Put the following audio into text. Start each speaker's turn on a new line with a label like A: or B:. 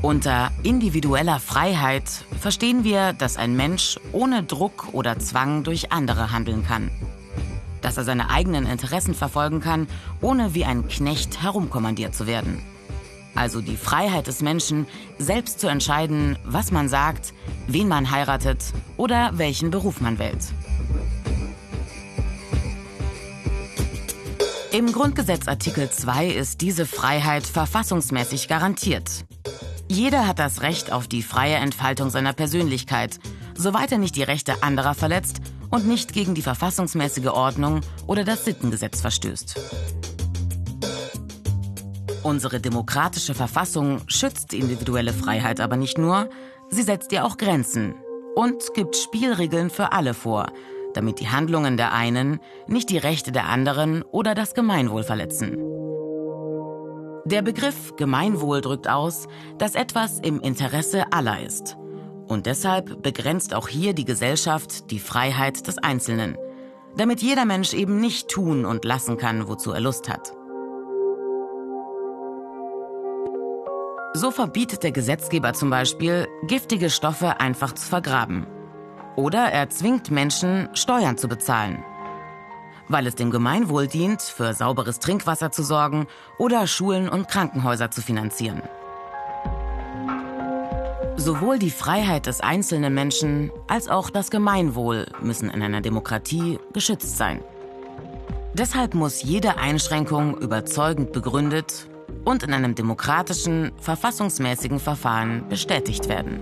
A: Unter individueller Freiheit verstehen wir, dass ein Mensch ohne Druck oder Zwang durch andere handeln kann. Dass er seine eigenen Interessen verfolgen kann, ohne wie ein Knecht herumkommandiert zu werden. Also die Freiheit des Menschen, selbst zu entscheiden, was man sagt, wen man heiratet oder welchen Beruf man wählt. Im Grundgesetz Artikel 2 ist diese Freiheit verfassungsmäßig garantiert. Jeder hat das Recht auf die freie Entfaltung seiner Persönlichkeit, soweit er nicht die Rechte anderer verletzt und nicht gegen die verfassungsmäßige Ordnung oder das Sittengesetz verstößt. Unsere demokratische Verfassung schützt individuelle Freiheit aber nicht nur, sie setzt ihr auch Grenzen und gibt Spielregeln für alle vor, damit die Handlungen der einen nicht die Rechte der anderen oder das Gemeinwohl verletzen. Der Begriff Gemeinwohl drückt aus, dass etwas im Interesse aller ist. Und deshalb begrenzt auch hier die Gesellschaft die Freiheit des Einzelnen, damit jeder Mensch eben nicht tun und lassen kann, wozu er Lust hat. So verbietet der Gesetzgeber zum Beispiel, giftige Stoffe einfach zu vergraben. Oder er zwingt Menschen, Steuern zu bezahlen weil es dem Gemeinwohl dient, für sauberes Trinkwasser zu sorgen oder Schulen und Krankenhäuser zu finanzieren. Sowohl die Freiheit des einzelnen Menschen als auch das Gemeinwohl müssen in einer Demokratie geschützt sein. Deshalb muss jede Einschränkung überzeugend begründet und in einem demokratischen, verfassungsmäßigen Verfahren bestätigt werden.